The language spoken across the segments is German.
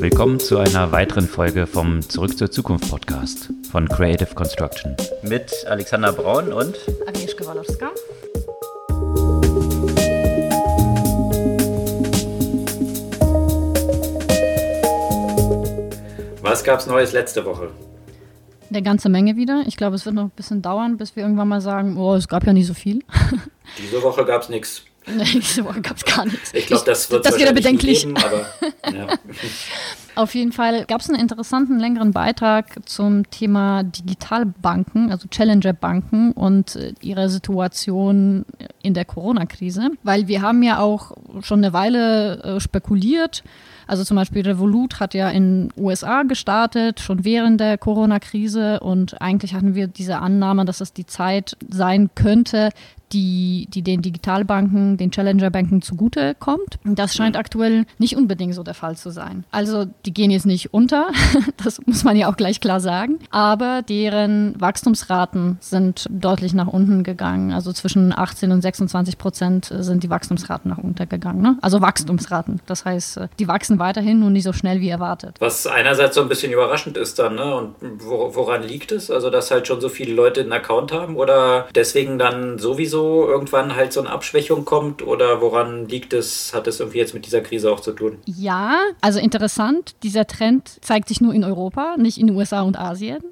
Willkommen zu einer weiteren Folge vom Zurück zur Zukunft Podcast von Creative Construction. Mit Alexander Braun und Agnieszka Walowska. Was gab es Neues letzte Woche? Eine ganze Menge wieder. Ich glaube, es wird noch ein bisschen dauern, bis wir irgendwann mal sagen, oh, es gab ja nicht so viel. Diese Woche gab es nichts. Diese Woche gab es gar nichts. Ich glaube, das wird das wieder bedenklich. Geben, aber, ja. Auf jeden Fall gab es einen interessanten längeren Beitrag zum Thema Digitalbanken, also Challenger-Banken und äh, ihre Situation in der Corona-Krise. Weil wir haben ja auch schon eine Weile äh, spekuliert, also zum Beispiel Revolut hat ja in USA gestartet, schon während der Corona-Krise. Und eigentlich hatten wir diese Annahme, dass es die Zeit sein könnte, die, die den Digitalbanken, den Challenger-Banken zugute kommt. Das scheint aktuell nicht unbedingt so der Fall zu sein. Also die gehen jetzt nicht unter, das muss man ja auch gleich klar sagen, aber deren Wachstumsraten sind deutlich nach unten gegangen. Also zwischen 18 und 26 Prozent sind die Wachstumsraten nach unten gegangen. Ne? Also Wachstumsraten. Das heißt, die wachsen weiterhin nur nicht so schnell wie erwartet. Was einerseits so ein bisschen überraschend ist dann, ne? Und woran liegt es? Also, dass halt schon so viele Leute einen Account haben oder deswegen dann sowieso irgendwann halt so eine Abschwächung kommt oder woran liegt es? Hat es irgendwie jetzt mit dieser Krise auch zu tun? Ja, also interessant, dieser Trend zeigt sich nur in Europa, nicht in den USA und Asien.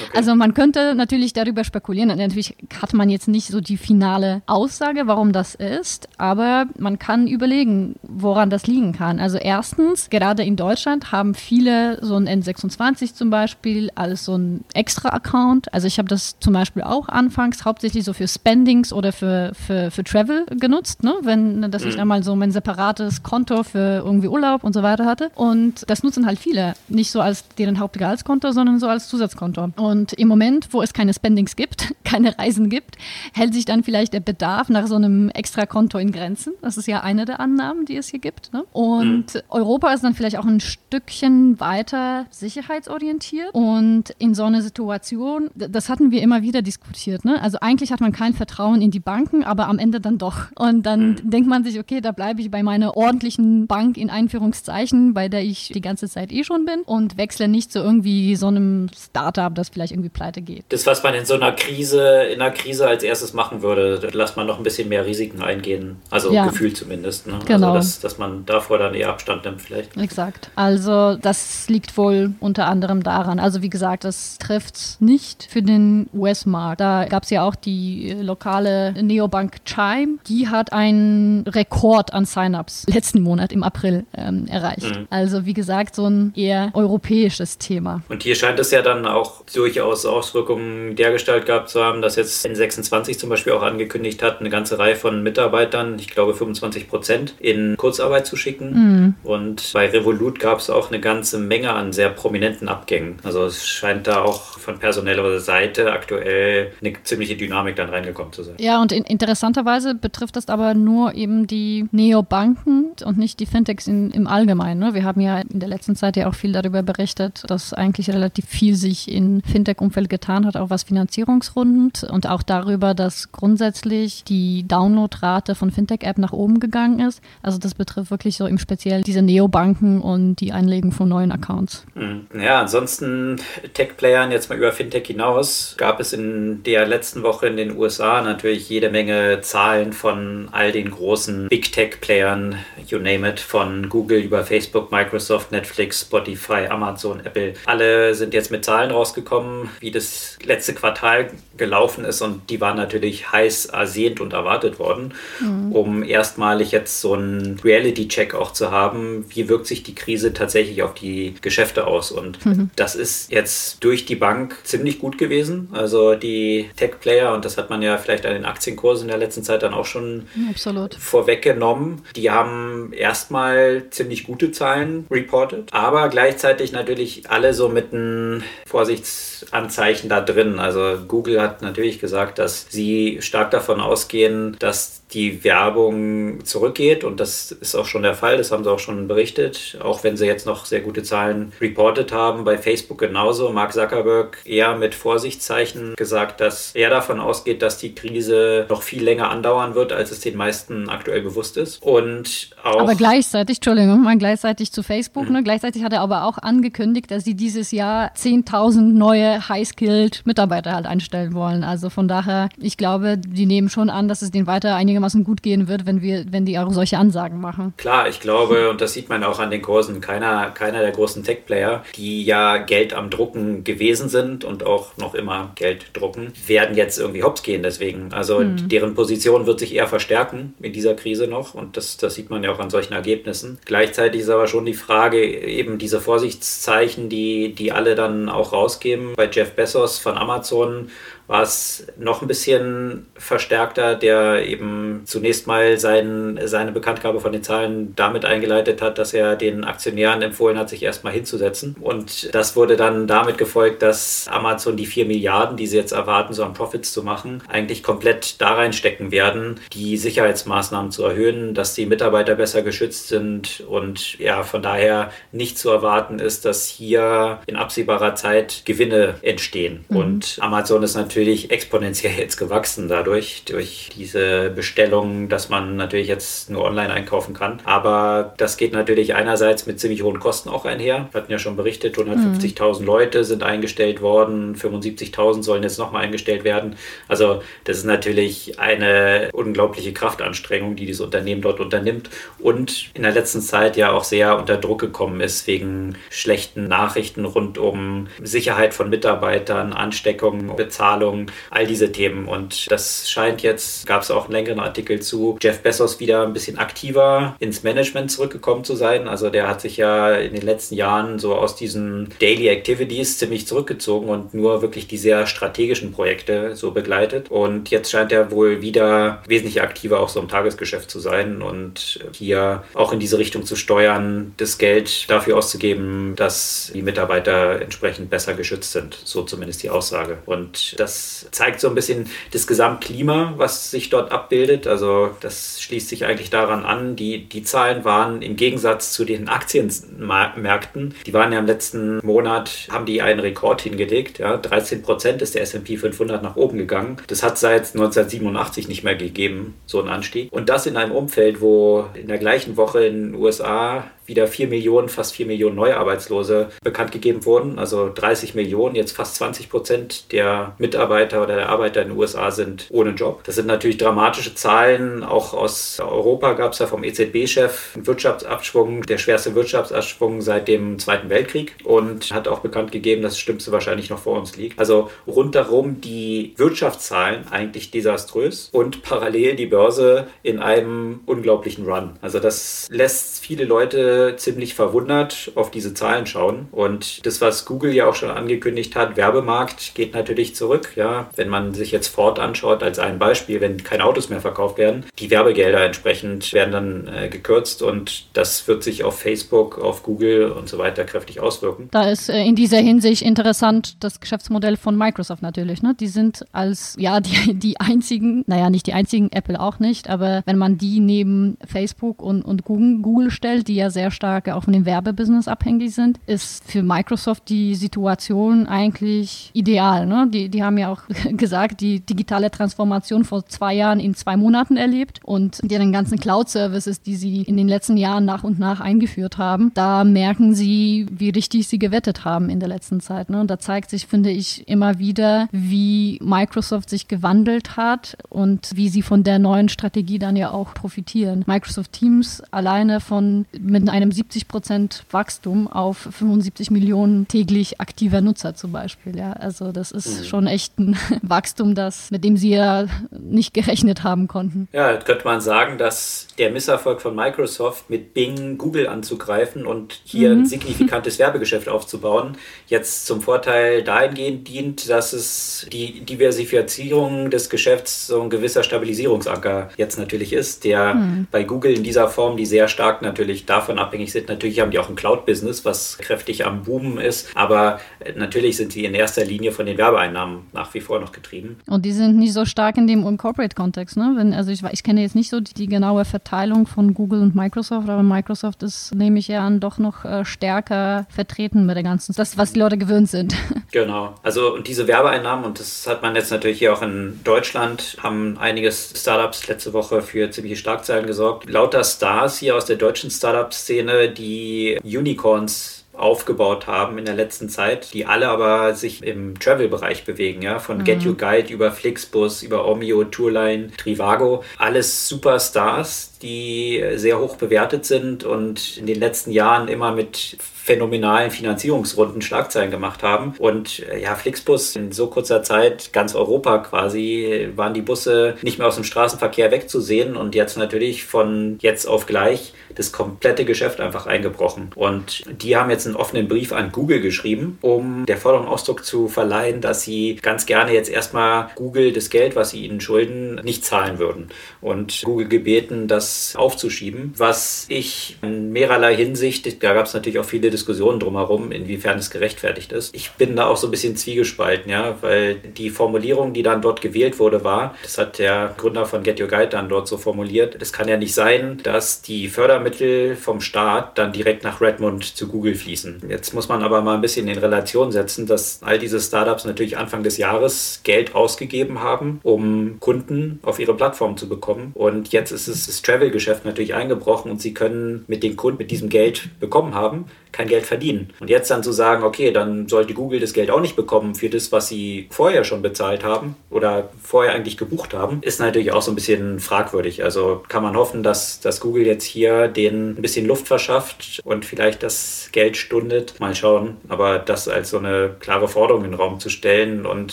Okay. Also man könnte natürlich darüber spekulieren. Natürlich hat man jetzt nicht so die finale Aussage, warum das ist, aber man kann überlegen, woran das liegen kann. Also erstens, gerade in Deutschland haben viele so ein N26 zum Beispiel als so ein Extra-Account. Also ich habe das zum Beispiel auch anfangs hauptsächlich so für Spendings oder für, für, für Travel genutzt, ne? wenn dass ich mhm. einmal so mein separates Konto für irgendwie Urlaub und so weiter hatte. Und das nutzen halt viele. Nicht so als deren Hauptgehaltskonto, sondern so als Zusatzkonto. Und im Moment, wo es keine Spendings gibt, keine Reisen gibt, hält sich dann vielleicht der Bedarf nach so einem Extrakonto in Grenzen. Das ist ja eine der Annahmen, die es hier gibt. Ne? Und mhm. Europa ist dann vielleicht auch ein Stückchen weiter sicherheitsorientiert. Und in so einer Situation, das hatten wir immer wieder diskutiert. Ne? Also eigentlich hat man kein Vertrauen in die Banken, aber am Ende dann doch. Und dann mhm. denkt man sich, okay, da bleibe ich bei meiner ordentlichen Bank in Einführungszeichen, bei der ich die ganze Zeit eh schon bin und wechsle nicht zu irgendwie so einem Startup, das vielleicht irgendwie pleite geht. Das, was man in so einer Krise, in einer Krise als erstes machen würde, lässt man noch ein bisschen mehr Risiken eingehen. Also ja. gefühlt zumindest. Ne? Also genau. Also dass, dass man davor dann eher Abstand nimmt vielleicht. Exakt. Also das liegt wohl unter anderem daran. Also wie gesagt, das trifft nicht für den US-Markt. Da gab es ja auch die lokale Neobank Chime. Die hat einen Rekord an Sign-ups letzten Monat im April ähm, erreicht. Mhm. Also wie gesagt, so ein eher europäisches Thema. Und hier scheint es ja dann auch durchaus Auswirkungen dergestalt gehabt zu haben, dass jetzt N26 zum Beispiel auch angekündigt hat, eine ganze Reihe von Mitarbeitern, ich glaube 25 Prozent, in Kurzarbeit zu schicken. Mhm. Und bei Revolut gab es auch eine ganze Menge an sehr prominenten Abgängen. Also es scheint da auch von personeller Seite aktuell eine ziemliche Dynamik dann reingekommen zu sein. Ja, und in interessanterweise betrifft das aber nur eben die Neobanken und nicht die Fintechs in, im Allgemeinen. Ne? Wir haben ja in der letzten Zeit ja auch viel darüber berichtet, dass eigentlich relativ viel sich in Fintech-Umfeld getan hat, auch was Finanzierungsrunden und auch darüber, dass grundsätzlich die Downloadrate von Fintech-App nach oben gegangen ist. Also das betrifft wirklich so im Speziell diese Neobanken und die Einlegung von neuen Accounts. Hm. Ja, ansonsten Tech-Playern jetzt mal über Fintech hinaus gab es in der letzten Woche in den USA natürlich jede Menge Zahlen von all den großen Big Tech-Playern, you name it, von Google über Facebook, Microsoft, Netflix, Spotify, Amazon, Apple. Alle sind jetzt mit Zahlen rausgekommen bekommen, wie das letzte Quartal gelaufen ist und die waren natürlich heiß ersehnt und erwartet worden, mhm. um erstmalig jetzt so einen Reality-Check auch zu haben, wie wirkt sich die Krise tatsächlich auf die Geschäfte aus und mhm. das ist jetzt durch die Bank ziemlich gut gewesen, also die Tech-Player und das hat man ja vielleicht an den Aktienkursen in der letzten Zeit dann auch schon Absolut. vorweggenommen, die haben erstmal ziemlich gute Zahlen reported, aber gleichzeitig natürlich alle so mit einem Vorsichts Anzeichen da drin. Also Google hat natürlich gesagt, dass sie stark davon ausgehen, dass die Werbung zurückgeht und das ist auch schon der Fall, das haben sie auch schon berichtet, auch wenn sie jetzt noch sehr gute Zahlen reported haben, bei Facebook genauso. Mark Zuckerberg eher mit Vorsichtszeichen gesagt, dass er davon ausgeht, dass die Krise noch viel länger andauern wird, als es den meisten aktuell bewusst ist. Und auch aber gleichzeitig, Entschuldigung, mal gleichzeitig zu Facebook, mhm. ne? gleichzeitig hat er aber auch angekündigt, dass sie dieses Jahr 10.000 neue High-Skilled Mitarbeiter halt einstellen wollen. Also von daher, ich glaube, die nehmen schon an, dass es denen weiter einigermaßen gut gehen wird, wenn wir, wenn die auch solche Ansagen machen. Klar, ich glaube, und das sieht man auch an den Kursen, keiner, keiner der großen Tech-Player, die ja Geld am Drucken gewesen sind und auch noch immer Geld drucken, werden jetzt irgendwie hops gehen deswegen. Also mhm. deren Position wird sich eher verstärken in dieser Krise noch und das, das sieht man ja auch an solchen Ergebnissen. Gleichzeitig ist aber schon die Frage, eben diese Vorsichtszeichen, die, die alle dann auch rausgeben. Bei Jeff Bezos von Amazon war es noch ein bisschen verstärkter, der eben zunächst mal sein, seine Bekanntgabe von den Zahlen damit eingeleitet hat, dass er den Aktionären empfohlen hat, sich erstmal hinzusetzen. Und das wurde dann damit gefolgt, dass Amazon die 4 Milliarden, die sie jetzt erwarten, so an Profits zu machen, eigentlich komplett da reinstecken werden, die Sicherheitsmaßnahmen zu erhöhen, dass die Mitarbeiter besser geschützt sind und ja, von daher nicht zu erwarten ist, dass hier in absehbarer Zeit Gewinne entstehen. Mhm. Und Amazon ist natürlich natürlich exponentiell jetzt gewachsen dadurch, durch diese Bestellungen, dass man natürlich jetzt nur online einkaufen kann. Aber das geht natürlich einerseits mit ziemlich hohen Kosten auch einher. Wir hatten ja schon berichtet, 150.000 mhm. Leute sind eingestellt worden, 75.000 sollen jetzt nochmal eingestellt werden. Also das ist natürlich eine unglaubliche Kraftanstrengung, die dieses Unternehmen dort unternimmt und in der letzten Zeit ja auch sehr unter Druck gekommen ist wegen schlechten Nachrichten rund um Sicherheit von Mitarbeitern, Ansteckung, Bezahlung Verteilung, all diese Themen. Und das scheint jetzt, gab es auch einen längeren Artikel zu, Jeff Bezos wieder ein bisschen aktiver ins Management zurückgekommen zu sein. Also der hat sich ja in den letzten Jahren so aus diesen Daily Activities ziemlich zurückgezogen und nur wirklich die sehr strategischen Projekte so begleitet. Und jetzt scheint er wohl wieder wesentlich aktiver auch so im Tagesgeschäft zu sein und hier auch in diese Richtung zu steuern, das Geld dafür auszugeben, dass die Mitarbeiter entsprechend besser geschützt sind. So zumindest die Aussage. Und das zeigt so ein bisschen das Gesamtklima, was sich dort abbildet. Also das schließt sich eigentlich daran an. Die, die Zahlen waren im Gegensatz zu den Aktienmärkten, die waren ja im letzten Monat, haben die einen Rekord hingelegt. Ja, 13 Prozent ist der S&P 500 nach oben gegangen. Das hat seit 1987 nicht mehr gegeben, so ein Anstieg. Und das in einem Umfeld, wo in der gleichen Woche in den USA wieder 4 Millionen, fast 4 Millionen neue Arbeitslose bekannt gegeben wurden. Also 30 Millionen, jetzt fast 20 Prozent der Mitarbeiter oder der Arbeiter in den USA sind ohne Job. Das sind natürlich dramatische Zahlen. Auch aus Europa gab es ja vom EZB-Chef einen Wirtschaftsabschwung, der schwerste Wirtschaftsabschwung seit dem Zweiten Weltkrieg und hat auch bekannt gegeben, dass das Schlimmste wahrscheinlich noch vor uns liegt. Also rundherum die Wirtschaftszahlen eigentlich desaströs und parallel die Börse in einem unglaublichen Run. Also das lässt viele Leute ziemlich verwundert auf diese Zahlen schauen. Und das, was Google ja auch schon angekündigt hat, Werbemarkt geht natürlich zurück. Ja, wenn man sich jetzt Ford anschaut als ein Beispiel, wenn keine Autos mehr verkauft werden, die Werbegelder entsprechend werden dann äh, gekürzt und das wird sich auf Facebook, auf Google und so weiter kräftig auswirken. Da ist äh, in dieser Hinsicht interessant das Geschäftsmodell von Microsoft natürlich. Ne? Die sind als ja die, die einzigen, naja nicht die einzigen, Apple auch nicht, aber wenn man die neben Facebook und, und Google, Google stellt, die ja sehr sehr stark auch von dem Werbebusiness abhängig sind, ist für Microsoft die Situation eigentlich ideal. Ne? Die, die haben ja auch gesagt, die digitale Transformation vor zwei Jahren in zwei Monaten erlebt und deren ganzen Cloud-Services, die sie in den letzten Jahren nach und nach eingeführt haben, da merken sie, wie richtig sie gewettet haben in der letzten Zeit. Ne? Und da zeigt sich, finde ich, immer wieder, wie Microsoft sich gewandelt hat und wie sie von der neuen Strategie dann ja auch profitieren. Microsoft Teams alleine von mit einem einem 70 Prozent Wachstum auf 75 Millionen täglich aktiver Nutzer zum Beispiel. Ja, also das ist mhm. schon echt ein Wachstum, das, mit dem sie ja nicht gerechnet haben konnten. Ja, könnte man sagen, dass der Misserfolg von Microsoft mit Bing Google anzugreifen und hier mhm. ein signifikantes Werbegeschäft aufzubauen, jetzt zum Vorteil dahingehend dient, dass es die Diversifizierung des Geschäfts so ein gewisser Stabilisierungsanker jetzt natürlich ist, der mhm. bei Google in dieser Form, die sehr stark natürlich davon abhängig sind. Natürlich haben die auch ein Cloud-Business, was kräftig am Boomen ist, aber natürlich sind sie in erster Linie von den Werbeeinnahmen nach wie vor noch getrieben. Und die sind nicht so stark in dem Corporate-Kontext, ne? Wenn, also ich, ich kenne jetzt nicht so die, die, genaue Verteilung von Google und Microsoft, aber Microsoft ist, nehme ich ja an, doch noch äh, stärker vertreten mit der ganzen, das, was die Leute gewöhnt sind. Genau. Also und diese Werbeeinnahmen, und das hat man jetzt natürlich hier auch in Deutschland, haben einige Startups letzte Woche für ziemliche Schlagzeilen gesorgt. Lauter Stars hier aus der deutschen Startup-Szene, die Unicorns aufgebaut haben in der letzten Zeit, die alle aber sich im Travel-Bereich bewegen, ja, von mhm. Get You Guide über Flixbus, über Omio, Tourline, Trivago, alles Superstars, die sehr hoch bewertet sind und in den letzten Jahren immer mit phänomenalen Finanzierungsrunden Schlagzeilen gemacht haben. Und äh, ja, Flixbus in so kurzer Zeit, ganz Europa quasi, waren die Busse nicht mehr aus dem Straßenverkehr wegzusehen und jetzt natürlich von jetzt auf gleich das komplette Geschäft einfach eingebrochen. Und die haben jetzt einen offenen Brief an Google geschrieben, um der Forderung Ausdruck zu verleihen, dass sie ganz gerne jetzt erstmal Google das Geld, was sie ihnen schulden, nicht zahlen würden. Und Google gebeten, das aufzuschieben, was ich in mehrerlei Hinsicht, da gab es natürlich auch viele Diskussionen drumherum, inwiefern es gerechtfertigt ist. Ich bin da auch so ein bisschen zwiegespalten, ja, weil die Formulierung, die dann dort gewählt wurde, war, das hat der Gründer von Get Your Guide dann dort so formuliert, es kann ja nicht sein, dass die Fördermittel vom Staat dann direkt nach Redmond zu Google fließen. Jetzt muss man aber mal ein bisschen in Relation setzen, dass all diese Startups natürlich Anfang des Jahres Geld ausgegeben haben, um Kunden auf ihre Plattform zu bekommen. Und jetzt ist es das Travel-Geschäft natürlich eingebrochen und sie können mit den Kunden mit diesem Geld bekommen haben, kein Geld verdienen. Und jetzt dann zu sagen, okay, dann sollte Google das Geld auch nicht bekommen für das, was sie vorher schon bezahlt haben oder vorher eigentlich gebucht haben, ist natürlich auch so ein bisschen fragwürdig. Also kann man hoffen, dass, dass Google jetzt hier denen ein bisschen Luft verschafft und vielleicht das Geld stundet. Mal schauen. Aber das als so eine klare Forderung in den Raum zu stellen und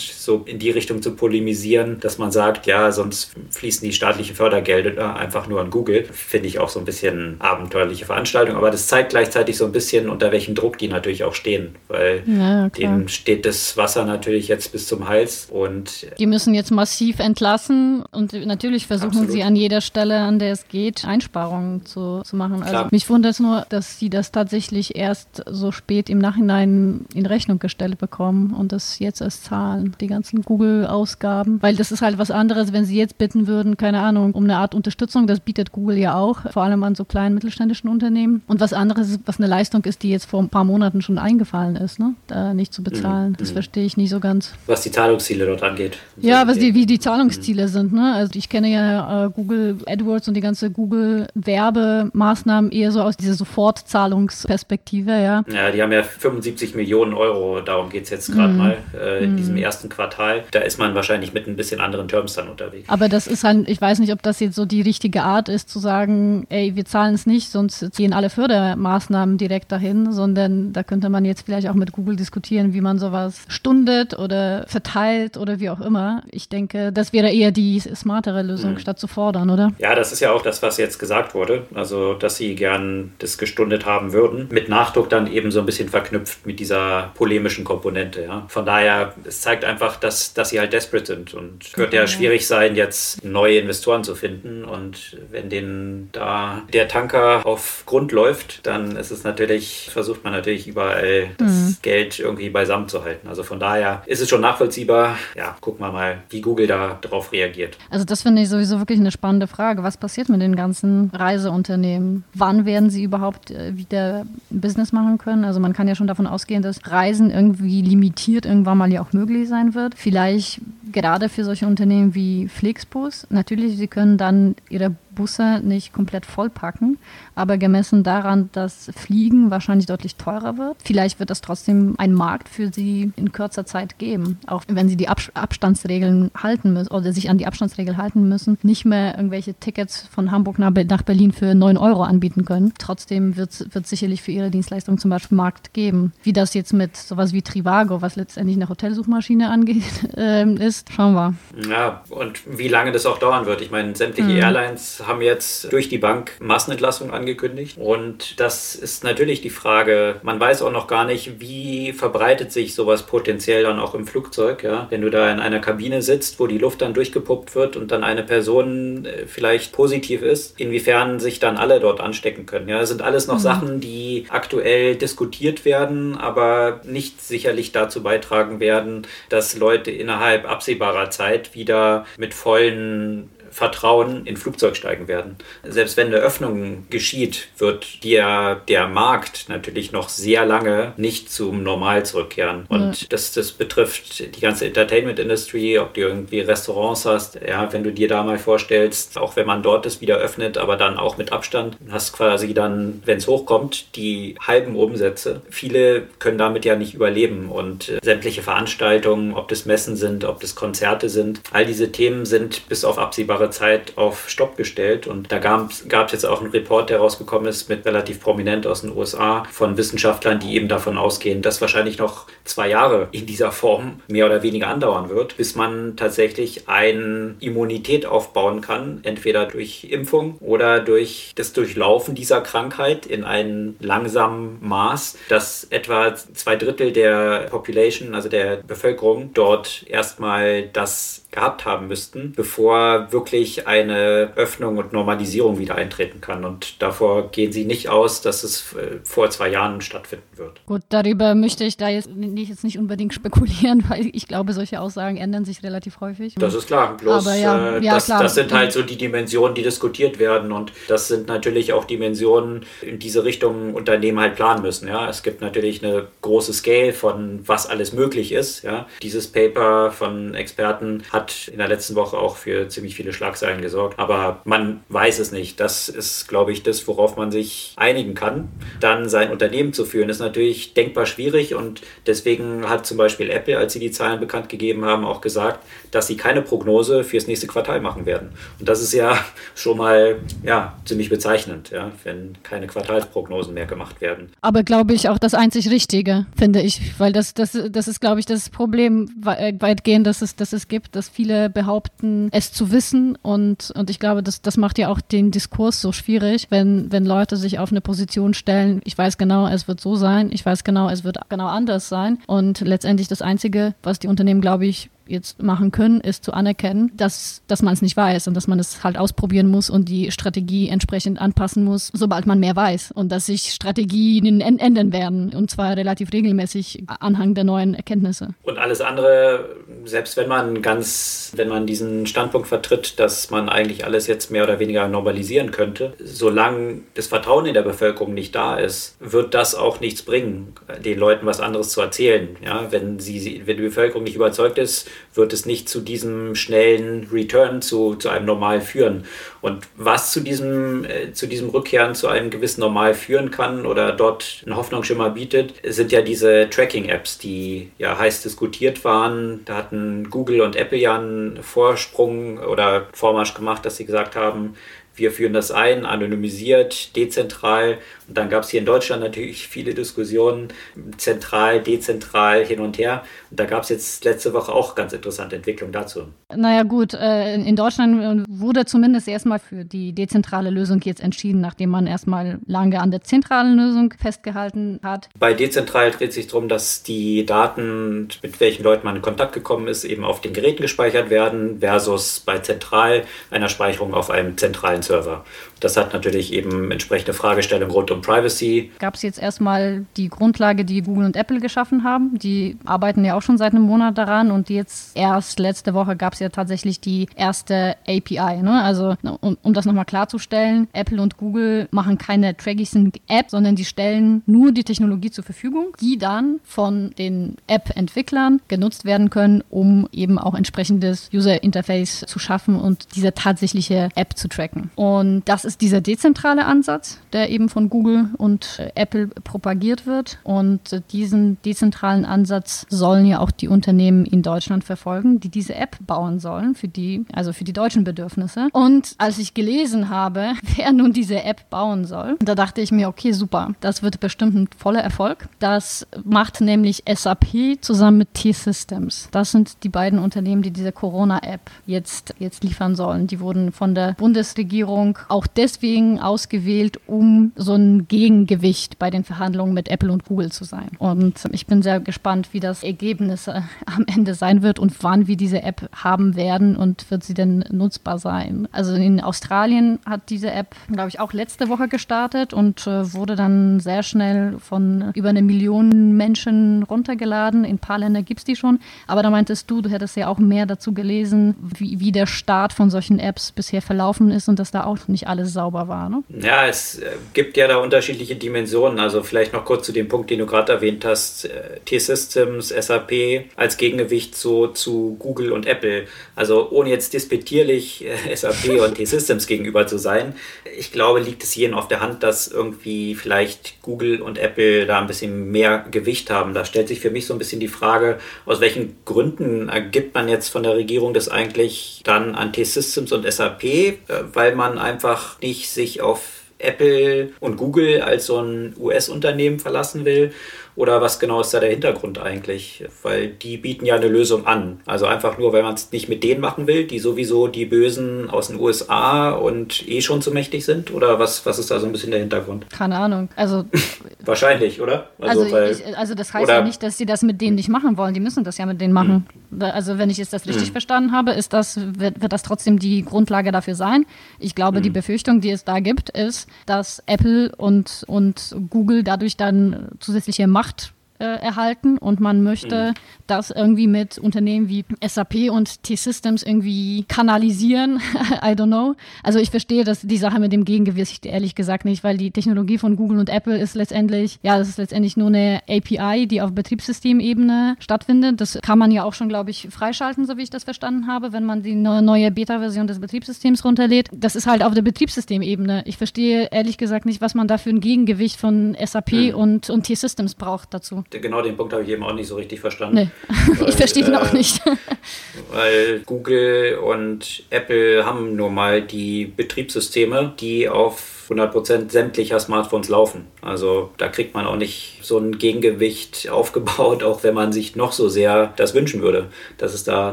so in die Richtung zu polemisieren, dass man sagt, ja, sonst fließen die staatlichen Fördergelder einfach nur an Google, finde ich auch so ein bisschen abenteuerliche Veranstaltung. Aber das zeigt gleichzeitig so ein bisschen, unter welchem Druck die natürlich auch stehen, weil ja, denen steht das Wasser natürlich jetzt bis zum Hals und die müssen jetzt massiv entlassen und natürlich versuchen absolut. sie an jeder Stelle, an der es geht, Einsparungen zu, zu machen. Also mich wundert es nur, dass sie das tatsächlich erst so spät im Nachhinein in Rechnung gestellt bekommen und das jetzt erst zahlen, die ganzen Google-Ausgaben, weil das ist halt was anderes, wenn sie jetzt bitten würden, keine Ahnung, um eine Art Unterstützung, das bietet Google ja auch, vor allem an so kleinen mittelständischen Unternehmen. Und was anderes, was eine Leistung ist, die jetzt vor ein paar Monaten schon eingefallen ist, ne? da nicht zu bezahlen. Mhm. Das mhm. verstehe ich nicht so ganz. Was die Zahlungsziele dort angeht. Ja, was die, wie die Zahlungsziele mhm. sind. Ne? Also ich kenne ja äh, Google AdWords und die ganze Google Werbemaßnahmen eher so aus dieser Sofortzahlungsperspektive. Ja, ja die haben ja 75 Millionen Euro, darum geht es jetzt gerade mhm. mal, äh, in diesem mhm. ersten Quartal. Da ist man wahrscheinlich mit ein bisschen anderen Terms dann unterwegs. Aber das ist halt, ich weiß nicht, ob das jetzt so die richtige Art ist, zu sagen, ey, wir zahlen es nicht, sonst gehen alle Fördermaßnahmen direkt dahin, sondern da könnte man jetzt vielleicht auch mit Google diskutieren, wie man sowas stundet oder verteilt oder wie auch immer. Ich denke, das wäre eher die smartere Lösung, mhm. statt zu fordern, oder? Ja, das ist ja auch das, was jetzt gesagt wurde. Also, dass sie gern das gestundet haben würden. Mit Nachdruck dann eben so ein bisschen verknüpft mit dieser polemischen Komponente. Ja. Von daher, es zeigt einfach, dass, dass sie halt desperate sind. Und wird ja schwierig sein, jetzt neue Investoren zu finden. Und wenn denen da der Tanker auf Grund läuft, dann ist es natürlich, versucht man natürlich überall das mhm. Geld irgendwie beisammen zu halten. Also von daher ist es schon nachvollziehbar. Ja, gucken wir mal, wie Google da drauf reagiert. Also das finde ich sowieso wirklich eine spannende Frage. Was passiert mit den ganzen Reiseunternehmen? Wann werden sie überhaupt äh, wieder Business machen können? Also man kann ja schon davon ausgehen, dass Reisen irgendwie limitiert irgendwann mal ja auch möglich sein wird. Vielleicht gerade für solche Unternehmen wie Flixbus. Natürlich, sie können dann ihre Busse nicht komplett vollpacken, aber gemessen daran, dass Fliegen wahrscheinlich deutlich teurer wird, vielleicht wird es trotzdem einen Markt für sie in kürzer Zeit geben, auch wenn sie die Ab Abstandsregeln halten müssen oder sich an die Abstandsregeln halten müssen, nicht mehr irgendwelche Tickets von Hamburg nach, nach Berlin für 9 Euro anbieten können. Trotzdem wird es sicherlich für ihre Dienstleistungen zum Beispiel Markt geben. Wie das jetzt mit sowas wie Trivago, was letztendlich eine Hotelsuchmaschine angeht, äh, ist, schauen wir. Ja, und wie lange das auch dauern wird. Ich meine, sämtliche mhm. Airlines haben jetzt durch die Bank Massenentlassungen angekündigt. Und das ist natürlich die Frage, man weiß auch noch gar nicht, wie verbreitet sich sowas potenziell dann auch im Flugzeug. Ja? Wenn du da in einer Kabine sitzt, wo die Luft dann durchgepuppt wird und dann eine Person äh, vielleicht positiv ist, inwiefern sich dann alle dort anstecken können. Ja, das sind alles noch mhm. Sachen, die aktuell diskutiert werden, aber nicht sicherlich dazu beitragen werden, dass Leute innerhalb absehbarer Zeit wieder mit vollen Vertrauen in Flugzeug steigen werden. Selbst wenn eine Öffnung geschieht, wird der, der Markt natürlich noch sehr lange nicht zum Normal zurückkehren. Und ja. das, das betrifft die ganze Entertainment-Industrie, ob du irgendwie Restaurants hast. Ja, wenn du dir da mal vorstellst, auch wenn man dort es wieder öffnet, aber dann auch mit Abstand, hast quasi dann, wenn es hochkommt, die halben Umsätze. Viele können damit ja nicht überleben und äh, sämtliche Veranstaltungen, ob das Messen sind, ob das Konzerte sind, all diese Themen sind bis auf absehbare absehbare Zeit auf Stopp gestellt. Und da gab es jetzt auch einen Report, der rausgekommen ist, mit relativ prominent aus den USA von Wissenschaftlern, die eben davon ausgehen, dass wahrscheinlich noch zwei Jahre in dieser Form mehr oder weniger andauern wird, bis man tatsächlich eine Immunität aufbauen kann, entweder durch Impfung oder durch das Durchlaufen dieser Krankheit in einem langsamen Maß, dass etwa zwei Drittel der Population, also der Bevölkerung, dort erstmal das gehabt haben müssten, bevor wirklich eine Öffnung und Normalisierung wieder eintreten kann. Und davor gehen sie nicht aus, dass es äh, vor zwei Jahren stattfinden wird. Gut, darüber möchte ich da jetzt nicht, jetzt nicht unbedingt spekulieren, weil ich glaube, solche Aussagen ändern sich relativ häufig. Das ist klar. Bloß, Aber ja, äh, ja, das, klar. das sind halt so die Dimensionen, die diskutiert werden. Und das sind natürlich auch Dimensionen, in diese Richtung Unternehmen halt planen müssen. Ja, es gibt natürlich eine große Scale von was alles möglich ist. Ja, dieses Paper von Experten hat hat in der letzten Woche auch für ziemlich viele Schlagzeilen gesorgt. Aber man weiß es nicht. Das ist, glaube ich, das, worauf man sich einigen kann. Dann sein Unternehmen zu führen, ist natürlich denkbar schwierig und deswegen hat zum Beispiel Apple, als sie die Zahlen bekannt gegeben haben, auch gesagt, dass sie keine Prognose fürs nächste Quartal machen werden. Und das ist ja schon mal ja, ziemlich bezeichnend, ja, wenn keine Quartalsprognosen mehr gemacht werden. Aber glaube ich auch das einzig Richtige, finde ich, weil das, das, das ist, glaube ich, das Problem weitgehend, dass es, dass es gibt, dass viele behaupten, es zu wissen. Und, und ich glaube, das, das macht ja auch den Diskurs so schwierig, wenn, wenn Leute sich auf eine Position stellen, ich weiß genau, es wird so sein, ich weiß genau, es wird genau anders sein. Und letztendlich das Einzige, was die Unternehmen, glaube ich, jetzt machen können, ist zu anerkennen, dass, dass man es nicht weiß und dass man es halt ausprobieren muss und die Strategie entsprechend anpassen muss, sobald man mehr weiß und dass sich Strategien ändern werden und zwar relativ regelmäßig anhang der neuen Erkenntnisse. Und alles andere, selbst wenn man ganz, wenn man diesen Standpunkt vertritt, dass man eigentlich alles jetzt mehr oder weniger normalisieren könnte, solange das Vertrauen in der Bevölkerung nicht da ist, wird das auch nichts bringen, den Leuten was anderes zu erzählen. Ja, wenn sie, wenn die Bevölkerung nicht überzeugt ist, wird es nicht zu diesem schnellen Return zu, zu einem Normal führen. Und was zu diesem, äh, zu diesem Rückkehren zu einem gewissen Normal führen kann oder dort einen Hoffnungsschimmer bietet, sind ja diese Tracking-Apps, die ja heiß diskutiert waren. Da hatten Google und Apple ja einen Vorsprung oder Vormarsch gemacht, dass sie gesagt haben, wir führen das ein, anonymisiert, dezentral. Und dann gab es hier in Deutschland natürlich viele Diskussionen, zentral, dezentral, hin und her. Und da gab es jetzt letzte Woche auch ganz interessante Entwicklungen dazu. Naja gut, äh, in Deutschland wurde zumindest erstmal für die dezentrale Lösung jetzt entschieden, nachdem man erstmal lange an der zentralen Lösung festgehalten hat. Bei dezentral dreht sich darum, dass die Daten, mit welchen Leuten man in Kontakt gekommen ist, eben auf den Geräten gespeichert werden, versus bei zentral einer Speicherung auf einem zentralen Server. Das hat natürlich eben entsprechende Fragestellungen rund um Privacy. Gab es jetzt erstmal die Grundlage, die Google und Apple geschaffen haben. Die arbeiten ja auch schon seit einem Monat daran und jetzt erst letzte Woche gab es ja tatsächlich die erste API. Ne? Also um, um das nochmal klarzustellen, Apple und Google machen keine Tracking-App, sondern die stellen nur die Technologie zur Verfügung, die dann von den App-Entwicklern genutzt werden können, um eben auch entsprechendes User-Interface zu schaffen und diese tatsächliche App zu tracken. Und das ist dieser dezentrale Ansatz, der eben von Google und äh, Apple propagiert wird. Und äh, diesen dezentralen Ansatz sollen ja auch die Unternehmen in Deutschland verfolgen, die diese App bauen sollen für die, also für die deutschen Bedürfnisse. Und als ich gelesen habe, wer nun diese App bauen soll, da dachte ich mir, okay, super, das wird bestimmt ein voller Erfolg. Das macht nämlich SAP zusammen mit T-Systems. Das sind die beiden Unternehmen, die diese Corona-App jetzt, jetzt liefern sollen. Die wurden von der Bundesregierung auch deswegen ausgewählt, um so ein Gegengewicht bei den Verhandlungen mit Apple und Google zu sein. Und ich bin sehr gespannt, wie das Ergebnis äh, am Ende sein wird und wann wir diese App haben werden und wird sie denn nutzbar sein. Also in Australien hat diese App, glaube ich, auch letzte Woche gestartet und äh, wurde dann sehr schnell von über eine Million Menschen runtergeladen. In ein paar Ländern gibt es die schon. Aber da meintest du, du hättest ja auch mehr dazu gelesen, wie, wie der Start von solchen Apps bisher verlaufen ist und dass da auch nicht alles sauber war. Ne? Ja, es äh, gibt ja da unterschiedliche Dimensionen. Also vielleicht noch kurz zu dem Punkt, den du gerade erwähnt hast. Äh, T-Systems, SAP als Gegengewicht so zu Google und Apple. Also ohne jetzt despektierlich äh, SAP und T-Systems gegenüber zu sein. Ich glaube, liegt es jedem auf der Hand, dass irgendwie vielleicht Google und Apple da ein bisschen mehr Gewicht haben. Da stellt sich für mich so ein bisschen die Frage, aus welchen Gründen ergibt man jetzt von der Regierung das eigentlich dann an T-Systems und SAP, weil man einfach nicht sich auf Apple und Google als so ein US-Unternehmen verlassen will oder was genau ist da der Hintergrund eigentlich? Weil die bieten ja eine Lösung an. Also einfach nur, weil man es nicht mit denen machen will, die sowieso die Bösen aus den USA und eh schon zu mächtig sind? Oder was, was ist da so ein bisschen der Hintergrund? Keine Ahnung. Also Wahrscheinlich, oder? Also, also, weil, ich, also das heißt ja nicht, dass sie das mit denen nicht machen wollen. Die müssen das ja mit denen machen. Hm. Also wenn ich jetzt das richtig hm. verstanden habe, ist das, wird, wird das trotzdem die Grundlage dafür sein. Ich glaube, hm. die Befürchtung, die es da gibt, ist, dass Apple und, und Google dadurch dann zusätzliche Macht äh, erhalten und man möchte mhm. das irgendwie mit Unternehmen wie SAP und T-Systems irgendwie kanalisieren. I don't know. Also ich verstehe dass die Sache mit dem Gegengewicht ehrlich gesagt nicht, weil die Technologie von Google und Apple ist letztendlich, ja, das ist letztendlich nur eine API, die auf Betriebssystemebene stattfindet. Das kann man ja auch schon, glaube ich, freischalten, so wie ich das verstanden habe, wenn man die neue Beta-Version des Betriebssystems runterlädt. Das ist halt auf der Betriebssystemebene. Ich verstehe ehrlich gesagt nicht, was man da für ein Gegengewicht von SAP mhm. und, und T-Systems braucht dazu genau den Punkt habe ich eben auch nicht so richtig verstanden. Nee, weil, ich verstehe ihn äh, auch nicht. weil Google und Apple haben nun mal die Betriebssysteme, die auf 100% sämtlicher Smartphones laufen. Also da kriegt man auch nicht so ein Gegengewicht aufgebaut, auch wenn man sich noch so sehr das wünschen würde, dass es da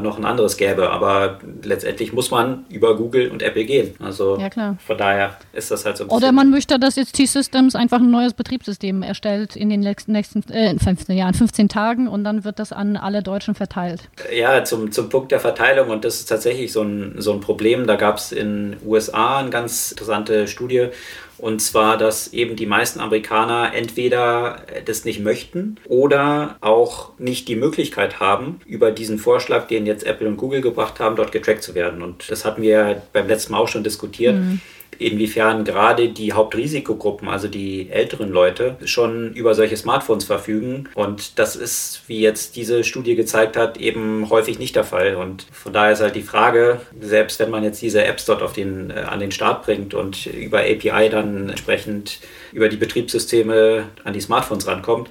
noch ein anderes gäbe. Aber letztendlich muss man über Google und Apple gehen. Also ja, von daher ist das halt so ein Oder man möchte, dass jetzt T-Systems einfach ein neues Betriebssystem erstellt in den nächsten, nächsten äh, 15 Jahren, 15 Tagen und dann wird das an alle Deutschen verteilt. Ja, zum, zum Punkt der Verteilung und das ist tatsächlich so ein, so ein Problem. Da gab es in USA eine ganz interessante Studie, und zwar, dass eben die meisten Amerikaner entweder das nicht möchten oder auch nicht die Möglichkeit haben, über diesen Vorschlag, den jetzt Apple und Google gebracht haben, dort getrackt zu werden. Und das hatten wir beim letzten Mal auch schon diskutiert. Mhm inwiefern gerade die Hauptrisikogruppen, also die älteren Leute, schon über solche Smartphones verfügen. Und das ist, wie jetzt diese Studie gezeigt hat, eben häufig nicht der Fall. Und von daher ist halt die Frage, selbst wenn man jetzt diese Apps dort auf den, äh, an den Start bringt und über API dann entsprechend über die Betriebssysteme an die Smartphones rankommt,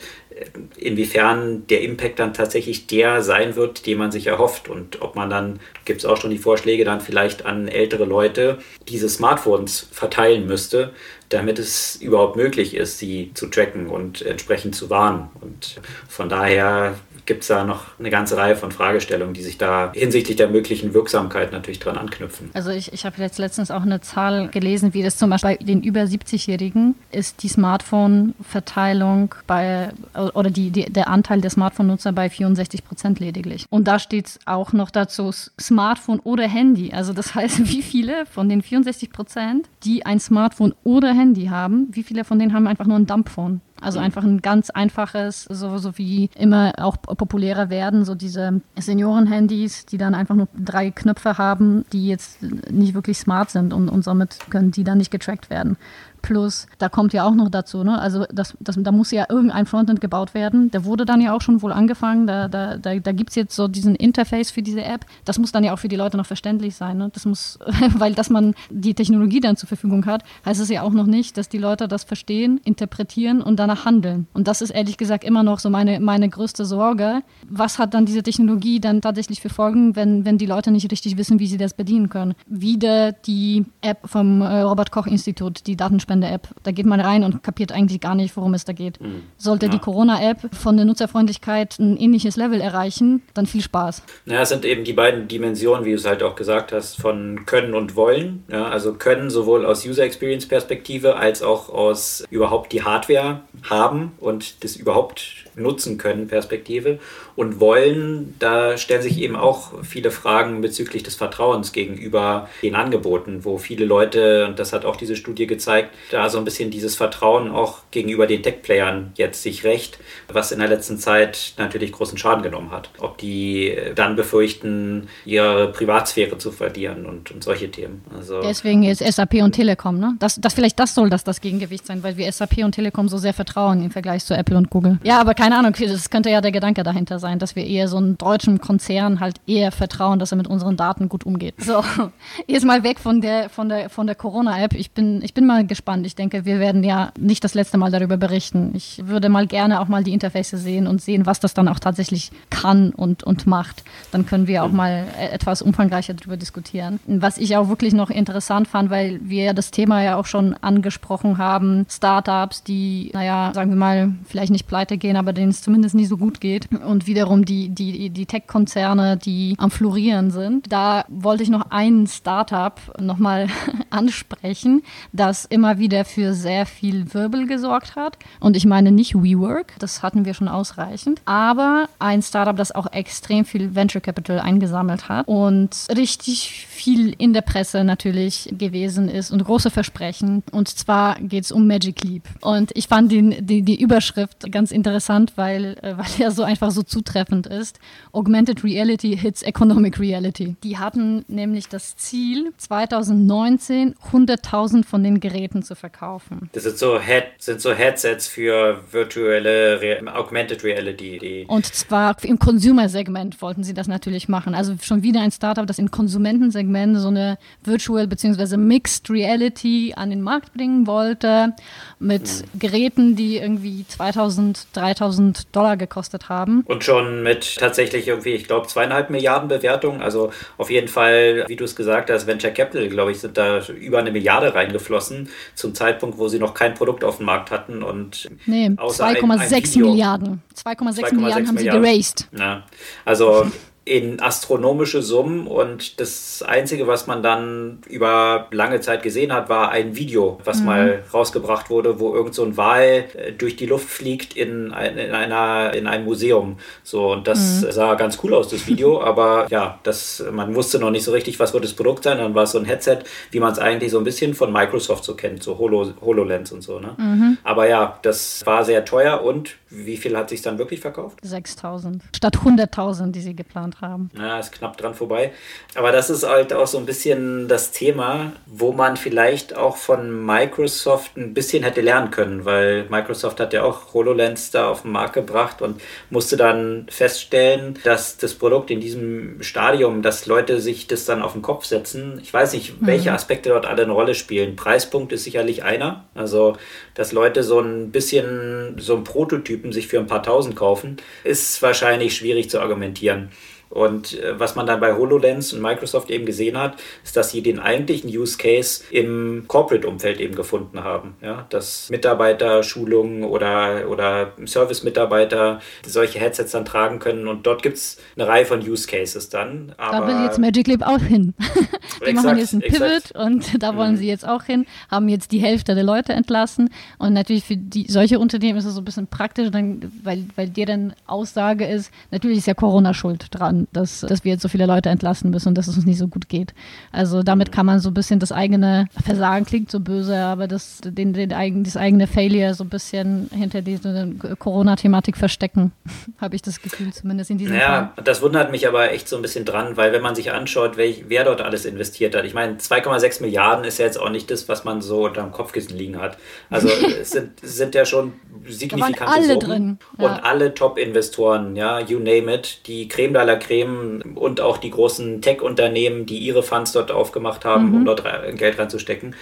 inwiefern der Impact dann tatsächlich der sein wird, den man sich erhofft und ob man dann, gibt es auch schon die Vorschläge, dann vielleicht an ältere Leute diese Smartphones verteilen müsste, damit es überhaupt möglich ist, sie zu tracken und entsprechend zu warnen. Und von daher gibt es da noch eine ganze Reihe von Fragestellungen, die sich da hinsichtlich der möglichen Wirksamkeit natürlich dran anknüpfen. Also ich, ich habe jetzt letztens auch eine Zahl gelesen, wie das zum Beispiel bei den über 70-Jährigen ist die Smartphone-Verteilung bei oder die, die, der Anteil der Smartphone-Nutzer bei 64 Prozent lediglich. Und da steht auch noch dazu Smartphone oder Handy. Also das heißt, wie viele von den 64 Prozent, die ein Smartphone oder Handy haben, wie viele von denen haben einfach nur ein Dumpphone? Also einfach ein ganz einfaches, so, so wie immer auch populärer werden, so diese Senioren-Handys, die dann einfach nur drei Knöpfe haben, die jetzt nicht wirklich smart sind und, und somit können die dann nicht getrackt werden. Plus, da kommt ja auch noch dazu, ne? Also das, das, da muss ja irgendein Frontend gebaut werden. Der wurde dann ja auch schon wohl angefangen. Da, da, da, da gibt es jetzt so diesen Interface für diese App. Das muss dann ja auch für die Leute noch verständlich sein. Ne? Das muss, weil dass man die Technologie dann zur Verfügung hat, heißt es ja auch noch nicht, dass die Leute das verstehen, interpretieren und danach handeln. Und das ist ehrlich gesagt immer noch so meine, meine größte Sorge. Was hat dann diese Technologie dann tatsächlich für Folgen, wenn, wenn die Leute nicht richtig wissen, wie sie das bedienen können? Wieder die App vom äh, Robert Koch Institut, die Datenspende-App. Da geht man rein und kapiert eigentlich gar nicht, worum es da geht. Mhm. Sollte ja. die Corona-App von der Nutzerfreundlichkeit ein ähnliches Level erreichen, dann viel Spaß. Ja, es sind eben die beiden Dimensionen, wie du es halt auch gesagt hast, von Können und Wollen. Ja, also Können sowohl aus User Experience Perspektive als auch aus überhaupt die Hardware haben und das überhaupt nutzen können Perspektive und wollen, da stellen sich eben auch viele Fragen bezüglich des Vertrauens gegenüber den Angeboten, wo viele Leute, und das hat auch diese Studie gezeigt, da so ein bisschen dieses Vertrauen auch gegenüber den Tech-Playern jetzt sich recht, was in der letzten Zeit natürlich großen Schaden genommen hat. Ob die dann befürchten, ihre Privatsphäre zu verlieren und, und solche Themen. Also, Deswegen ist SAP und Telekom, ne? Das, das vielleicht das soll das das Gegengewicht sein, weil wir SAP und Telekom so sehr vertrauen im Vergleich zu Apple und Google. Ja, aber keine Ahnung, das könnte ja der Gedanke dahinter sein sein, dass wir eher so einem deutschen Konzern halt eher vertrauen, dass er mit unseren Daten gut umgeht. So, jetzt mal weg von der, von der, von der Corona-App. Ich bin, ich bin mal gespannt. Ich denke, wir werden ja nicht das letzte Mal darüber berichten. Ich würde mal gerne auch mal die Interface sehen und sehen, was das dann auch tatsächlich kann und, und macht. Dann können wir auch mal e-, etwas umfangreicher darüber diskutieren. Was ich auch wirklich noch interessant fand, weil wir das Thema ja auch schon angesprochen haben, Startups, die, naja, sagen wir mal, vielleicht nicht pleite gehen, aber denen es zumindest nie so gut geht und wie wiederum die, die, die Tech-Konzerne, die am Florieren sind. Da wollte ich noch ein Startup nochmal ansprechen, das immer wieder für sehr viel Wirbel gesorgt hat. Und ich meine nicht WeWork, das hatten wir schon ausreichend, aber ein Startup, das auch extrem viel Venture Capital eingesammelt hat und richtig viel in der Presse natürlich gewesen ist und große Versprechen. Und zwar geht es um Magic Leap. Und ich fand den, die, die Überschrift ganz interessant, weil, äh, weil er so einfach so zu zutreffend ist. Augmented Reality hits Economic Reality. Die hatten nämlich das Ziel, 2019 100.000 von den Geräten zu verkaufen. Das sind so, Head, sind so Headsets für virtuelle Re Augmented Reality. Die Und zwar im Consumer-Segment wollten sie das natürlich machen. Also schon wieder ein Startup, das im Konsumentensegment so eine Virtual bzw. Mixed Reality an den Markt bringen wollte mit mhm. Geräten, die irgendwie 2000, 3000 Dollar gekostet haben. Und schon mit tatsächlich irgendwie, ich glaube, zweieinhalb Milliarden Bewertungen. Also auf jeden Fall, wie du es gesagt hast, Venture Capital, glaube ich, sind da über eine Milliarde reingeflossen zum Zeitpunkt, wo sie noch kein Produkt auf dem Markt hatten. Und nee, 2,6 Milliarden. 2,6 Milliarden haben sie geraced. Ja, also in astronomische Summen und das Einzige, was man dann über lange Zeit gesehen hat, war ein Video, was mhm. mal rausgebracht wurde, wo irgend so ein Wal äh, durch die Luft fliegt in, ein, in, einer, in einem Museum. So, und das mhm. sah ganz cool aus, das Video, aber ja, das, man wusste noch nicht so richtig, was wird das Produkt sein. Dann war es so ein Headset, wie man es eigentlich so ein bisschen von Microsoft so kennt, so Holo, HoloLens und so. Ne? Mhm. Aber ja, das war sehr teuer und wie viel hat sich dann wirklich verkauft? 6000 statt 100.000, die sie geplant haben. Ja, ist knapp dran vorbei. Aber das ist halt auch so ein bisschen das Thema, wo man vielleicht auch von Microsoft ein bisschen hätte lernen können, weil Microsoft hat ja auch HoloLens da auf den Markt gebracht und musste dann feststellen, dass das Produkt in diesem Stadium, dass Leute sich das dann auf den Kopf setzen. Ich weiß nicht, welche mhm. Aspekte dort alle eine Rolle spielen. Preispunkt ist sicherlich einer. Also, dass Leute so ein bisschen so ein Prototyp Typen sich für ein paar tausend kaufen, ist wahrscheinlich schwierig zu argumentieren. Und äh, was man dann bei HoloLens und Microsoft eben gesehen hat, ist, dass sie den eigentlichen Use Case im Corporate-Umfeld eben gefunden haben. Ja? Dass Mitarbeiter Schulungen oder, oder Service-Mitarbeiter solche Headsets dann tragen können. Und dort gibt es eine Reihe von Use Cases dann. Aber da will jetzt Magic Leap auch hin. die exakt, machen jetzt einen Pivot exakt. und da wollen mhm. sie jetzt auch hin, haben jetzt die Hälfte der Leute entlassen. Und natürlich für die, solche Unternehmen ist es so ein bisschen praktisch, dann, weil, weil deren Aussage ist, natürlich ist ja Corona schuld dran dass, dass wir jetzt so viele Leute entlassen müssen und dass es uns nicht so gut geht. Also damit kann man so ein bisschen das eigene Versagen klingt so böse, aber das, den, den, den, das eigene Failure so ein bisschen hinter dieser Corona-Thematik verstecken, habe ich das Gefühl, zumindest in diesem ja, Fall. das wundert mich aber echt so ein bisschen dran, weil wenn man sich anschaut, welch, wer dort alles investiert hat, ich meine, 2,6 Milliarden ist ja jetzt auch nicht das, was man so unter dem Kopfkissen liegen hat. Also es sind, sind ja schon signifikante alle Summen. drin. Ja. Und alle Top-Investoren, ja, you name it, die Creme de la Creme und auch die großen Tech-Unternehmen, die ihre Funds dort aufgemacht haben, Mhm. um dort Geld reinzustecken.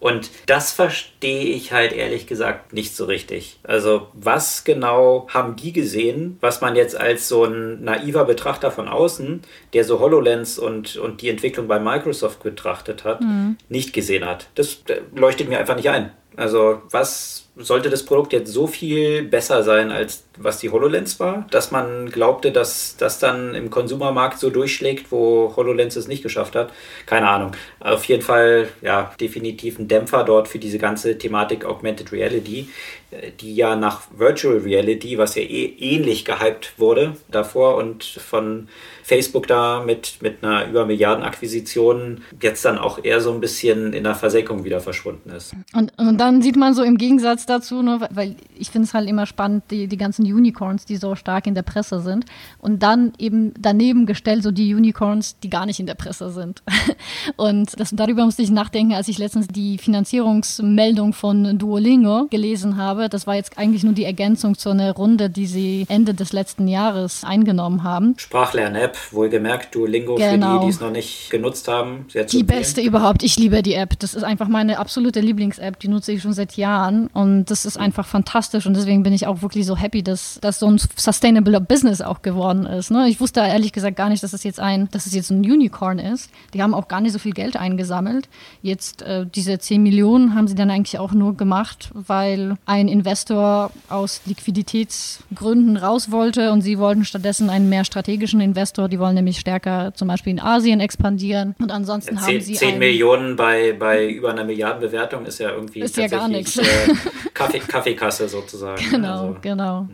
Und das verstehe ich halt ehrlich gesagt nicht so richtig. Also was genau haben die gesehen, was man jetzt als so ein naiver Betrachter von außen, der so HoloLens und, und die Entwicklung bei Microsoft betrachtet hat, nicht gesehen hat. Das äh, leuchtet mir einfach nicht ein. Also was sollte das Produkt jetzt so viel besser sein, als was die HoloLens war, dass man glaubte, dass das dann im Konsumermarkt so durchschlägt, wo HoloLens es nicht geschafft hat? Keine Ahnung. Auf jeden Fall, ja, definitiv ein Dämpfer dort für diese ganze Thematik Augmented Reality, äh, die ja nach Virtual Reality, was ja eh ähnlich gehypt wurde davor und von Facebook da mit, mit einer über Milliarden Akquisition jetzt dann auch eher so ein bisschen in der Versenkung wieder verschwunden ist. Und, und dann sieht man so im Gegensatz dazu, ne, weil ich finde es halt immer spannend, die, die ganzen Unicorns, die so stark in der Presse sind. Und dann eben daneben gestellt so die Unicorns, die gar nicht in der Presse sind. Und das, darüber musste ich nachdenken, als ich letztens die Finanzierungsmeldung von Duolingo gelesen habe. Das war jetzt eigentlich nur die Ergänzung zu einer Runde, die sie Ende des letzten Jahres eingenommen haben. Sprachlern-App, wohlgemerkt, Duolingo für Genau. die, die es noch nicht genutzt haben. Die beste überhaupt. Ich liebe die App. Das ist einfach meine absolute Lieblings-App. Die nutze ich schon seit Jahren und das ist einfach fantastisch und deswegen bin ich auch wirklich so happy, dass das so ein sustainable Business auch geworden ist. Ne? Ich wusste ehrlich gesagt gar nicht, dass es jetzt ein, dass es jetzt ein Unicorn ist. Die haben auch gar nicht so viel Geld eingesammelt. Jetzt äh, diese 10 Millionen haben sie dann eigentlich auch nur gemacht, weil ein Investor aus Liquiditätsgründen raus wollte und sie wollten stattdessen einen mehr strategischen Investor. Die wollen nämlich stärker zum Beispiel in Asien expandieren und ansonsten haben 10, sie 10 einen- Millionen bei, bei über einer Milliardenbewertung ist ja irgendwie Ist ja gar nichts. Äh, Kaffee, Kaffeekasse sozusagen. Genau, Also, genau.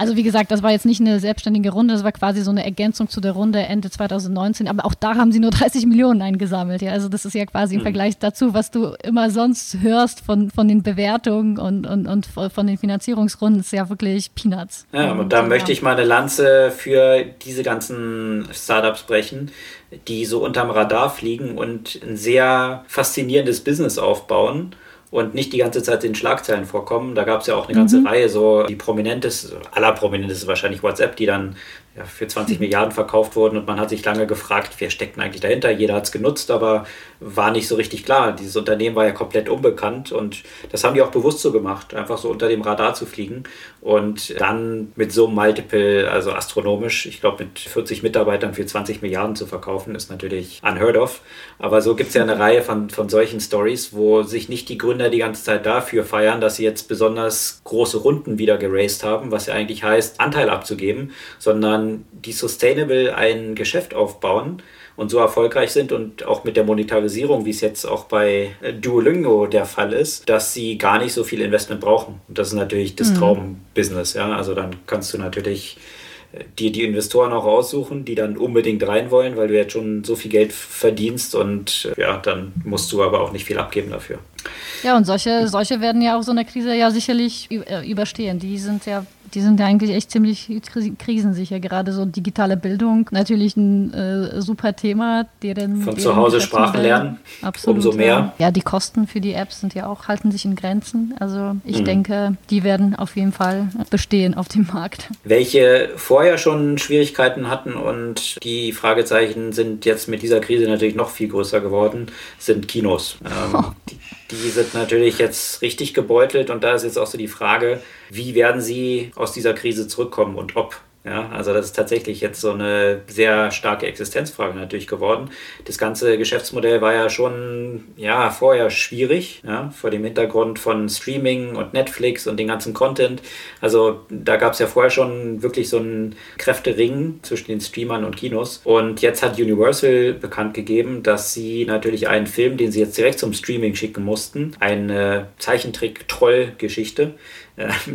Also wie gesagt, das war jetzt nicht eine selbstständige Runde, das war quasi so eine Ergänzung zu der Runde Ende 2019, aber auch da haben sie nur 30 Millionen eingesammelt. Ja, also das ist ja quasi Mhm. im Vergleich dazu, was du immer sonst hörst von, von den Bewertungen und, und, und von den Finanzierungsrunden, ist ja wirklich Peanuts. Ja, und da möchte ich mal eine Lanze für diese ganzen Startups brechen, die so unterm Radar fliegen und ein sehr faszinierendes Business aufbauen und nicht die ganze Zeit in Schlagzeilen vorkommen. Da gab es ja auch eine ganze Reihe, so die prominenteste, allerprominenteste wahrscheinlich WhatsApp, die dann ja, für 20 Milliarden verkauft wurden und man hat sich lange gefragt, wer steckt denn eigentlich dahinter? Jeder hat es genutzt, aber war nicht so richtig klar. Dieses Unternehmen war ja komplett unbekannt und das haben die auch bewusst so gemacht, einfach so unter dem Radar zu fliegen und dann mit so einem Multiple, also astronomisch, ich glaube mit 40 Mitarbeitern für 20 Milliarden zu verkaufen, ist natürlich unheard of. Aber so gibt es ja eine Reihe von, von solchen Stories, wo sich nicht die Gründer die ganze Zeit dafür feiern, dass sie jetzt besonders große Runden wieder geraced haben, was ja eigentlich heißt, Anteil abzugeben, sondern die sustainable ein Geschäft aufbauen und so erfolgreich sind und auch mit der Monetarisierung, wie es jetzt auch bei äh, Duolingo der Fall ist, dass sie gar nicht so viel Investment brauchen. Und das ist natürlich das Traumbusiness, ja. Also dann kannst du natürlich äh, dir die Investoren auch aussuchen, die dann unbedingt rein wollen, weil du jetzt schon so viel Geld verdienst und äh, ja, dann musst du aber auch nicht viel abgeben dafür. Ja, und solche, solche werden ja auch so eine Krise ja sicherlich überstehen. Die sind ja, die sind ja eigentlich echt ziemlich kri- krisensicher. Gerade so digitale Bildung, natürlich ein äh, super Thema. Deren, Von zu Hause Sprachen lernen, Absolut, umso mehr. Ja. ja, die Kosten für die Apps sind ja auch, halten sich in Grenzen. Also ich Mhm. denke, die werden auf jeden Fall bestehen auf dem Markt. welche vorher schon Schwierigkeiten hatten und die Fragezeichen sind jetzt mit dieser Krise natürlich noch viel größer geworden, sind Kinos. Ähm, die, die sind natürlich jetzt richtig gebeutelt und da ist jetzt auch so die Frage, wie werden sie aus dieser Krise zurückkommen und ob. Ja, also das ist tatsächlich jetzt so eine sehr starke Existenzfrage natürlich geworden. Das ganze Geschäftsmodell war ja schon ja vorher schwierig, ja, vor dem Hintergrund von Streaming und Netflix und den ganzen Content. Also da gab es ja vorher schon wirklich so einen Kräftering zwischen den Streamern und Kinos. Und jetzt hat Universal bekannt gegeben, dass sie natürlich einen Film, den sie jetzt direkt zum Streaming schicken mussten, eine Zeichentrick-Troll-Geschichte,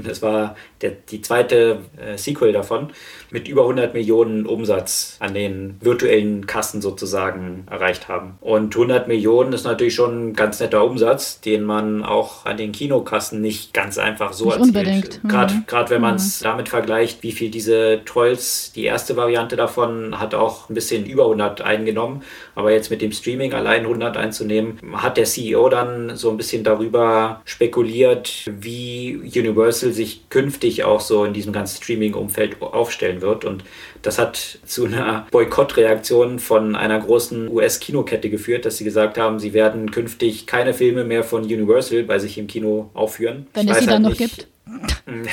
Das war der, die zweite äh, Sequel davon mit über 100 Millionen Umsatz an den virtuellen Kassen sozusagen erreicht haben. Und 100 Millionen ist natürlich schon ein ganz netter Umsatz, den man auch an den Kinokassen nicht ganz einfach so nicht erzielt. Unbedingt. Gerade Mhm. gerade wenn man Mhm. es damit vergleicht, wie viel diese Trolls, die erste Variante davon, hat auch ein bisschen über 100 eingenommen. Aber jetzt mit dem Streaming allein 100 einzunehmen, hat der CEO dann so ein bisschen darüber spekuliert, wie Universal sich künftig auch so in diesem ganzen Streaming-Umfeld aufstellen wird. Und das hat zu einer Boykottreaktion von einer großen US-Kinokette geführt, dass sie gesagt haben, sie werden künftig keine Filme mehr von Universal bei sich im Kino aufführen. Wenn Ich es sie halt dann noch nicht- gibt.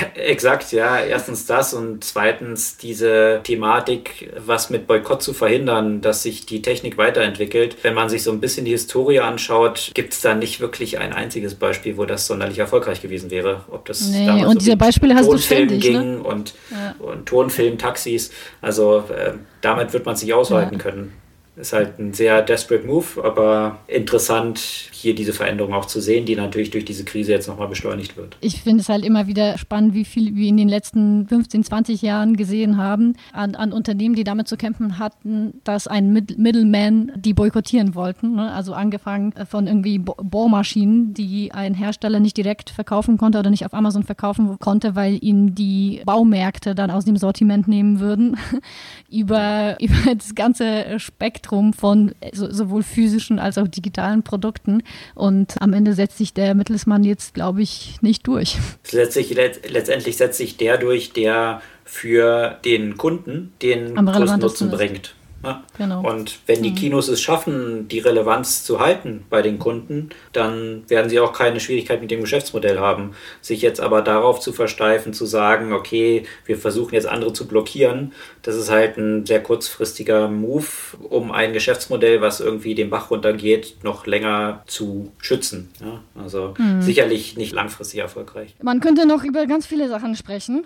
Exakt, ja. Erstens das und zweitens diese Thematik, was mit Boykott zu verhindern, dass sich die Technik weiterentwickelt. Wenn man sich so ein bisschen die Historie anschaut, gibt es da nicht wirklich ein einziges Beispiel, wo das sonderlich erfolgreich gewesen wäre. Ob das Nee, damals und so diese Beispiele hast du ständig, ne? ging und, Ja. und Tonfilm-Taxis. Also äh, damit wird man es nicht aushalten Ja. können. Ist halt ein sehr desperate Move, aber interessant, hier diese Veränderung auch zu sehen, die natürlich durch diese Krise jetzt nochmal beschleunigt wird. Ich finde es halt immer wieder spannend, wie viel wir in den letzten 15, 20 Jahren gesehen haben an, an Unternehmen, die damit zu kämpfen hatten, dass ein Mid Middleman die boykottieren wollten. Ne? Also angefangen von irgendwie Bo Bohrmaschinen, die ein Hersteller nicht direkt verkaufen konnte oder nicht auf Amazon verkaufen konnte, weil ihn die Baumärkte dann aus dem Sortiment nehmen würden, über, über das ganze Spektrum von so, sowohl physischen als auch digitalen Produkten. Und am Ende setzt sich der Mittelsmann jetzt, glaube ich, nicht durch. Letztlich, let, letztendlich setzt sich der durch, der für den Kunden den Am größten Nutzen bringt. Ja. Genau. Und wenn die Kinos es schaffen, die Relevanz zu halten bei den Kunden, dann werden sie auch keine Schwierigkeit mit dem Geschäftsmodell haben. Sich jetzt aber darauf zu versteifen, zu sagen, okay, wir versuchen jetzt andere zu blockieren, das ist halt ein sehr kurzfristiger Move, um ein Geschäftsmodell, was irgendwie den Bach runtergeht, noch länger zu schützen. Ja? Also Mhm. sicherlich nicht langfristig erfolgreich. Man könnte noch über ganz viele Sachen sprechen.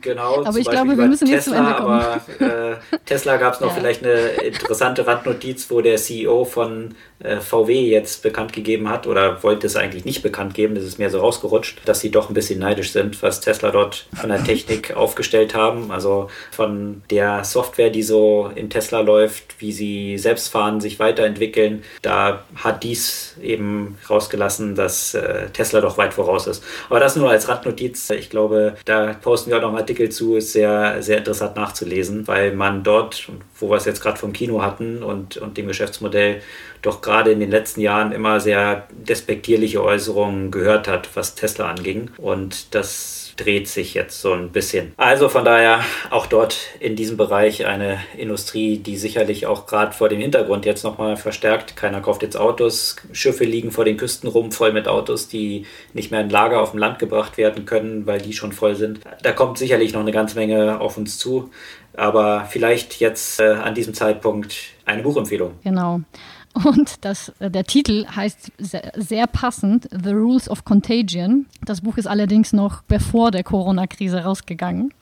Genau, Aber ich Beispiel glaube, wir müssen jetzt zum Tesla, Ende kommen. Aber äh, Tesla gab es noch Ja. vielleicht eine interessante Randnotiz, wo der CEO von äh, VW jetzt bekannt gegeben hat oder wollte es eigentlich nicht bekannt geben, das ist mehr so rausgerutscht, dass sie doch ein bisschen neidisch sind, was Tesla dort von der Technik aufgestellt haben. Also von der Software, die so in Tesla läuft, wie sie selbst fahren, sich weiterentwickeln. Da hat dies eben rausgelassen, dass äh, Tesla doch weit voraus ist. Aber das nur als Randnotiz. Ich glaube, da posten wir auch noch einen Artikel zu, ist sehr, sehr interessant nachzulesen, weil man dort, wo wir es jetzt gerade vom Kino hatten und, und dem Geschäftsmodell, doch gerade in den letzten Jahren immer sehr despektierliche Äußerungen gehört hat, was Tesla anging. Und das dreht sich jetzt so ein bisschen. Also von daher auch dort in diesem Bereich eine Industrie, die sicherlich auch gerade vor dem Hintergrund jetzt nochmal verstärkt. Keiner kauft jetzt Autos, Schiffe liegen vor den Küsten rum, voll mit Autos, die nicht mehr in Lager auf dem Land gebracht werden können, weil die schon voll sind. Da kommt sicherlich noch eine ganze Menge auf uns zu. Aber vielleicht jetzt äh, an diesem Zeitpunkt eine Buchempfehlung. Genau. Und das, äh, der Titel heißt sehr, sehr passend The Rules of Contagion. Das Buch ist allerdings noch bevor der Corona-Krise rausgegangen.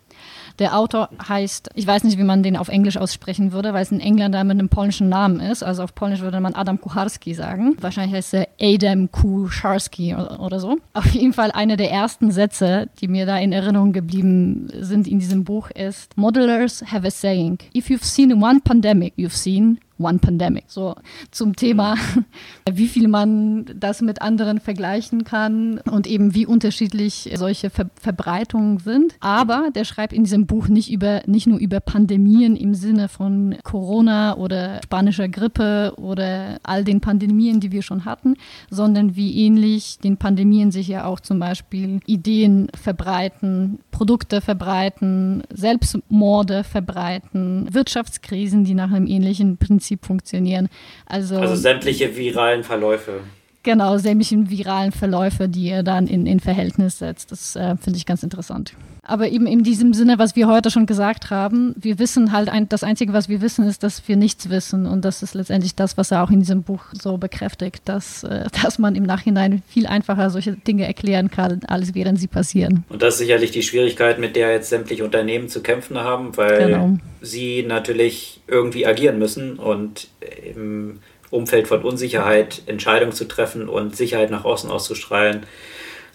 Der Autor heißt, ich weiß nicht, wie man den auf Englisch aussprechen würde, weil es ein Engländer mit einem polnischen Namen ist. Also auf Polnisch würde man Adam Kucharski sagen. Wahrscheinlich heißt er Adam Kucharski oder, so. Auf jeden Fall einer der ersten Sätze, die mir da in Erinnerung geblieben sind in diesem Buch ist, Modelers have a saying, if you've seen one pandemic, you've seen One Pandemic. So zum Thema, wie viel man das mit anderen vergleichen kann und eben wie unterschiedlich solche Ver Verbreitungen sind. Aber der schreibt in diesem Buch nicht über nicht nur über Pandemien im Sinne von Corona oder spanischer Grippe oder all den Pandemien, die wir schon hatten, sondern wie ähnlich den Pandemien sich ja auch zum Beispiel Ideen verbreiten, Produkte verbreiten, Selbstmorde verbreiten, Wirtschaftskrisen, die nach einem ähnlichen Prinzip funktionieren. Also, Also sämtliche viralen Verläufe. genau, sämtlichen viralen Verläufe, die er dann in, in Verhältnis setzt. Das äh, finde ich ganz interessant. Aber eben in diesem Sinne, was wir heute schon gesagt haben, wir wissen halt, ein, das Einzige, was wir wissen, ist, dass wir nichts wissen. Und das ist letztendlich das, was er auch in diesem Buch so bekräftigt, dass, äh, dass man im Nachhinein viel einfacher solche Dinge erklären kann, als während sie passieren. Und das ist sicherlich die Schwierigkeit, mit der jetzt sämtliche Unternehmen zu kämpfen haben, weil Genau. sie natürlich irgendwie agieren müssen und im Umfeld von Unsicherheit Entscheidungen zu treffen und Sicherheit nach außen auszustrahlen,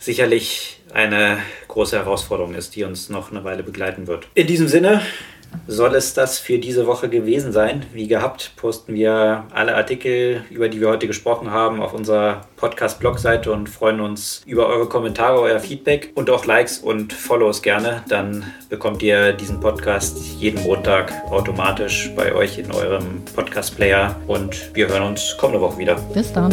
sicherlich eine große Herausforderung ist, die uns noch eine Weile begleiten wird. In diesem Sinne soll es das für diese Woche gewesen sein. Wie gehabt, posten wir alle Artikel, über die wir heute gesprochen haben, auf unserer Podcast-Blog-Seite und freuen uns über eure Kommentare, euer Feedback und auch Likes und Follows gerne. Dann bekommt ihr diesen Podcast jeden Montag automatisch bei euch in eurem Podcast-Player und wir hören uns kommende Woche wieder. Bis dann.